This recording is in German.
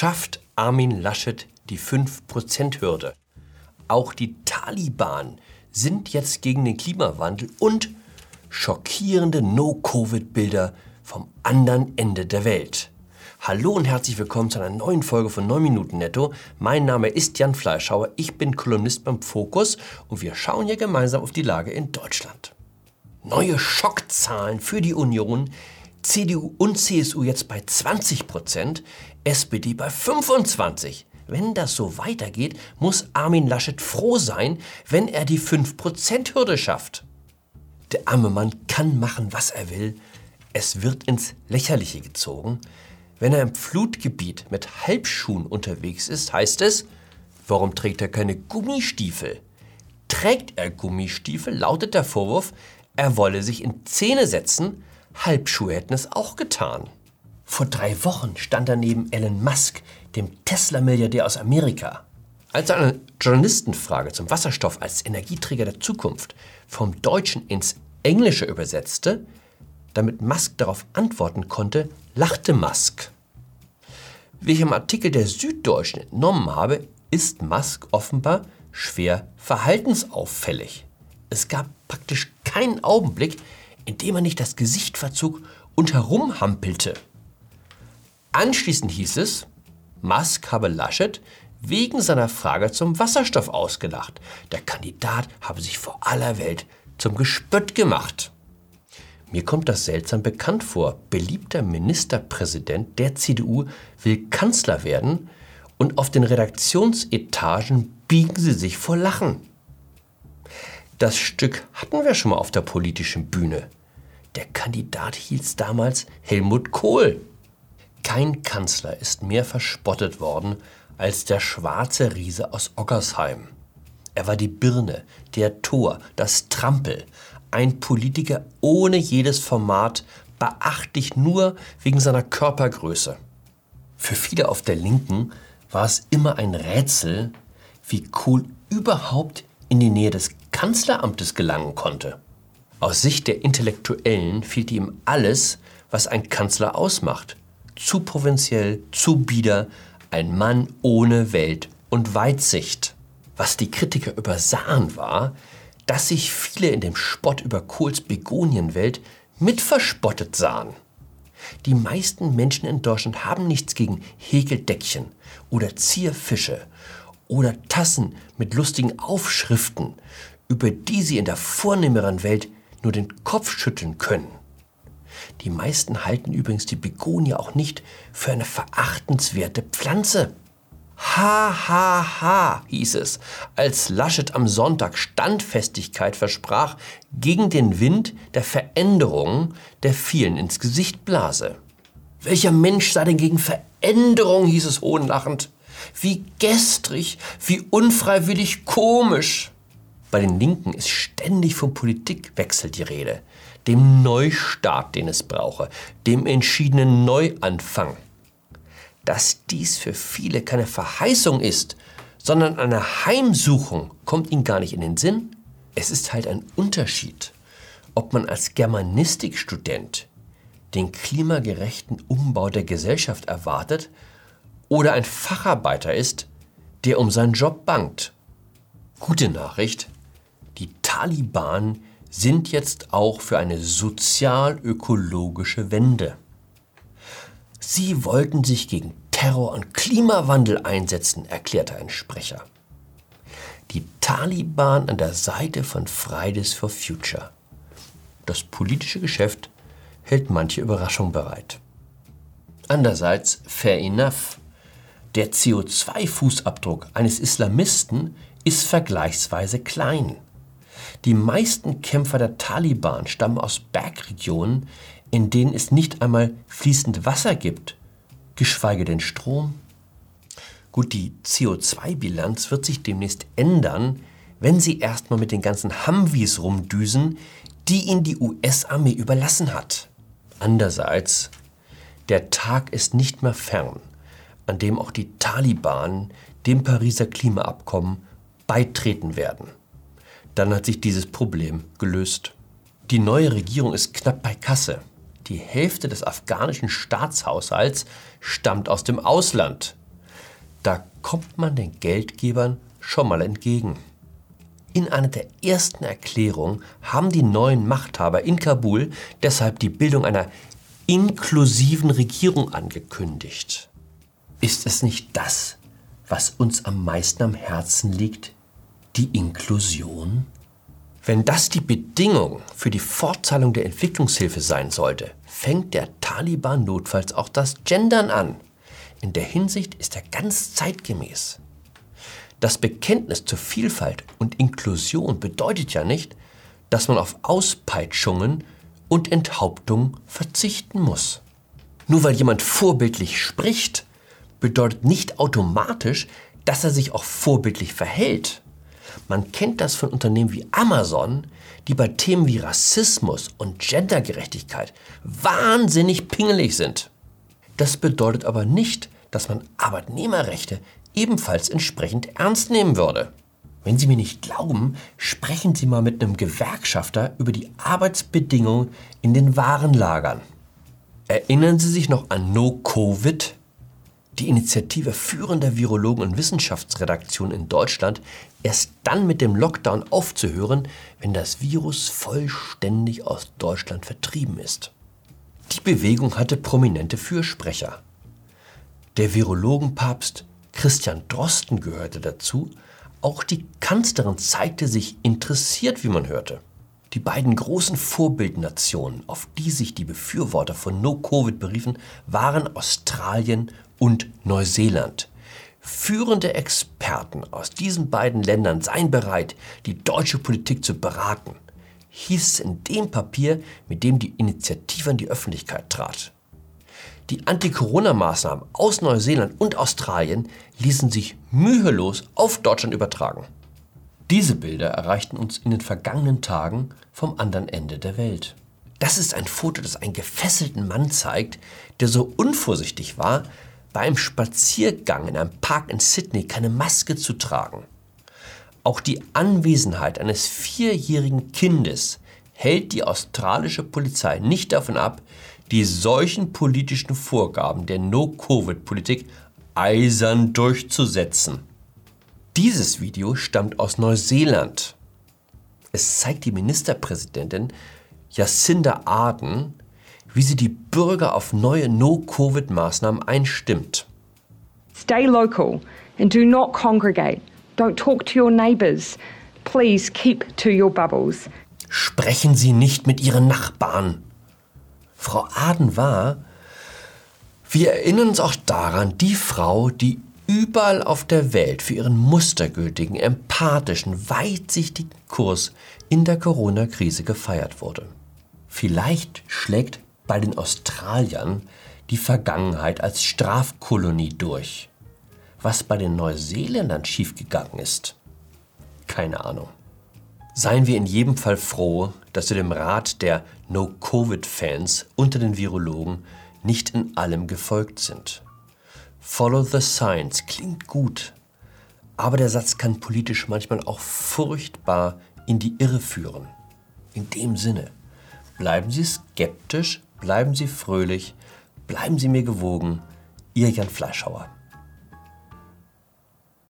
Schafft Armin Laschet die 5%-Hürde? Auch die Taliban sind jetzt gegen den Klimawandel und schockierende No-Covid-Bilder vom anderen Ende der Welt. Hallo und herzlich willkommen zu einer neuen Folge von 9 Minuten Netto. Mein Name ist Jan Fleischhauer, ich bin Kolumnist beim Fokus und wir schauen hier gemeinsam auf die Lage in Deutschland. Neue Schockzahlen für die Union, CDU und CSU jetzt bei 20 Prozent, SPD bei 25. Wenn das so weitergeht, muss Armin Laschet froh sein, wenn er die 5%-Hürde schafft. Der arme Mann kann machen, was er will. Es wird ins Lächerliche gezogen. Wenn er im Flutgebiet mit Halbschuhen unterwegs ist, heißt es, warum trägt er keine Gummistiefel? Trägt er Gummistiefel, lautet der Vorwurf, er wolle sich in Zähne setzen, Halbschuhe hätten es auch getan. Vor drei Wochen stand er neben Elon Musk, dem Tesla-Milliardär aus Amerika. Als er eine Journalistenfrage zum Wasserstoff als Energieträger der Zukunft vom Deutschen ins Englische übersetzte, damit Musk darauf antworten konnte, lachte Musk. Wie ich im Artikel der Süddeutschen entnommen habe, ist Musk offenbar schwer verhaltensauffällig. Es gab praktisch keinen Augenblick, in dem er nicht das Gesicht verzog und herumhampelte. Anschließend hieß es, Musk habe Laschet wegen seiner Frage zum Wasserstoff ausgelacht. Der Kandidat habe sich vor aller Welt zum Gespött gemacht. Mir kommt das seltsam bekannt vor. Beliebter Ministerpräsident der CDU will Kanzler werden und auf den Redaktionsetagen biegen sie sich vor Lachen. Das Stück hatten wir schon mal auf der politischen Bühne. Der Kandidat hieß damals Helmut Kohl. Kein Kanzler ist mehr verspottet worden als der schwarze Riese aus Oggersheim. Er war die Birne, der Tor, das Trampel, ein Politiker ohne jedes Format, beachtlich nur wegen seiner Körpergröße. Für viele auf der Linken war es immer ein Rätsel, wie Kohl überhaupt in die Nähe des Kanzleramtes gelangen konnte. Aus Sicht der Intellektuellen fehlte ihm alles, was ein Kanzler ausmacht zu provinziell, zu bieder, ein Mann ohne Welt und Weitsicht. Was die Kritiker übersahen war, dass sich viele in dem Spott über Kohls Begonienwelt mitverspottet sahen. Die meisten Menschen in Deutschland haben nichts gegen Häkeldeckchen oder Zierfische oder Tassen mit lustigen Aufschriften, über die sie in der vornehmeren Welt nur den Kopf schütteln können. Die meisten halten übrigens die Begonie auch nicht für eine verachtenswerte Pflanze. Ha, ha, ha, hieß es, als Laschet am Sonntag Standfestigkeit versprach gegen den Wind der Veränderungen, der vielen ins Gesicht blase. Welcher Mensch sei denn gegen Veränderung, hieß es hohnlachend. Wie gestrig, wie unfreiwillig komisch. Bei den Linken ist ständig vom Politikwechsel die Rede dem Neustart, den es brauche, dem entschiedenen Neuanfang. Dass dies für viele keine Verheißung ist, sondern eine Heimsuchung, kommt ihnen gar nicht in den Sinn. Es ist halt ein Unterschied, ob man als Germanistikstudent den klimagerechten Umbau der Gesellschaft erwartet oder ein Facharbeiter ist, der um seinen Job bangt. Gute Nachricht, die Taliban sind jetzt auch für eine sozial-ökologische Wende. Sie wollten sich gegen Terror und Klimawandel einsetzen, erklärte ein Sprecher. Die Taliban an der Seite von Fridays for Future. Das politische Geschäft hält manche Überraschung bereit. Andererseits, fair enough. Der CO2-Fußabdruck eines Islamisten ist vergleichsweise klein. Die meisten Kämpfer der Taliban stammen aus Bergregionen, in denen es nicht einmal fließend Wasser gibt, geschweige denn Strom. Gut, die CO2-Bilanz wird sich demnächst ändern, wenn sie erstmal mit den ganzen Humvees rumdüsen, die ihnen die US-Armee überlassen hat. Andererseits, der Tag ist nicht mehr fern, an dem auch die Taliban dem Pariser Klimaabkommen beitreten werden dann hat sich dieses Problem gelöst. Die neue Regierung ist knapp bei Kasse. Die Hälfte des afghanischen Staatshaushalts stammt aus dem Ausland. Da kommt man den Geldgebern schon mal entgegen. In einer der ersten Erklärungen haben die neuen Machthaber in Kabul deshalb die Bildung einer inklusiven Regierung angekündigt. Ist es nicht das, was uns am meisten am Herzen liegt, die Inklusion? Wenn das die Bedingung für die Fortzahlung der Entwicklungshilfe sein sollte, fängt der Taliban notfalls auch das Gendern an. In der Hinsicht ist er ganz zeitgemäß. Das Bekenntnis zur Vielfalt und Inklusion bedeutet ja nicht, dass man auf Auspeitschungen und Enthauptung verzichten muss. Nur weil jemand vorbildlich spricht, bedeutet nicht automatisch, dass er sich auch vorbildlich verhält. Man kennt das von Unternehmen wie Amazon, die bei Themen wie Rassismus und Gendergerechtigkeit wahnsinnig pingelig sind. Das bedeutet aber nicht, dass man Arbeitnehmerrechte ebenfalls entsprechend ernst nehmen würde. Wenn Sie mir nicht glauben, sprechen Sie mal mit einem Gewerkschafter über die Arbeitsbedingungen in den Warenlagern. Erinnern Sie sich noch an No Covid? Die Initiative führender Virologen und Wissenschaftsredaktionen in Deutschland, erst dann mit dem Lockdown aufzuhören, wenn das Virus vollständig aus Deutschland vertrieben ist. Die Bewegung hatte prominente Fürsprecher. Der Virologenpapst Christian Drosten gehörte dazu, auch die Kanzlerin zeigte sich interessiert, wie man hörte. Die beiden großen Vorbildnationen, auf die sich die Befürworter von No-Covid beriefen, waren Australien und Neuseeland. Führende Experten aus diesen beiden Ländern seien bereit, die deutsche Politik zu beraten, hieß es in dem Papier, mit dem die Initiative an die Öffentlichkeit trat. Die Anti-Corona-Maßnahmen aus Neuseeland und Australien ließen sich mühelos auf Deutschland übertragen. Diese Bilder erreichten uns in den vergangenen Tagen vom anderen Ende der Welt. Das ist ein Foto, das einen gefesselten Mann zeigt, der so unvorsichtig war, bei einem Spaziergang in einem Park in Sydney keine Maske zu tragen. Auch die Anwesenheit eines vierjährigen Kindes hält die australische Polizei nicht davon ab, die solchen politischen Vorgaben der No-Covid-Politik eisern durchzusetzen. Dieses Video stammt aus Neuseeland. Es zeigt die Ministerpräsidentin Jacinda Ardern, wie sie die Bürger auf neue No-Covid-Maßnahmen einstimmt. Stay local and do not congregate. Don't talk to your neighbors. Please keep to your bubbles. Sprechen Sie nicht mit Ihren Nachbarn. Frau Aden war, wir erinnern uns auch daran, die Frau, die überall auf der Welt für ihren mustergültigen, empathischen, weitsichtigen Kurs in der Corona-Krise gefeiert wurde. Vielleicht schlägt bei den Australiern die Vergangenheit als Strafkolonie durch. Was bei den Neuseeländern schiefgegangen ist, keine Ahnung. Seien wir in jedem Fall froh, dass wir dem Rat der No-Covid-Fans unter den Virologen nicht in allem gefolgt sind. Follow the Science klingt gut, aber der Satz kann politisch manchmal auch furchtbar in die Irre führen. In dem Sinne, bleiben Sie skeptisch, bleiben Sie fröhlich, bleiben Sie mir gewogen, Ihr Jan Fleischhauer.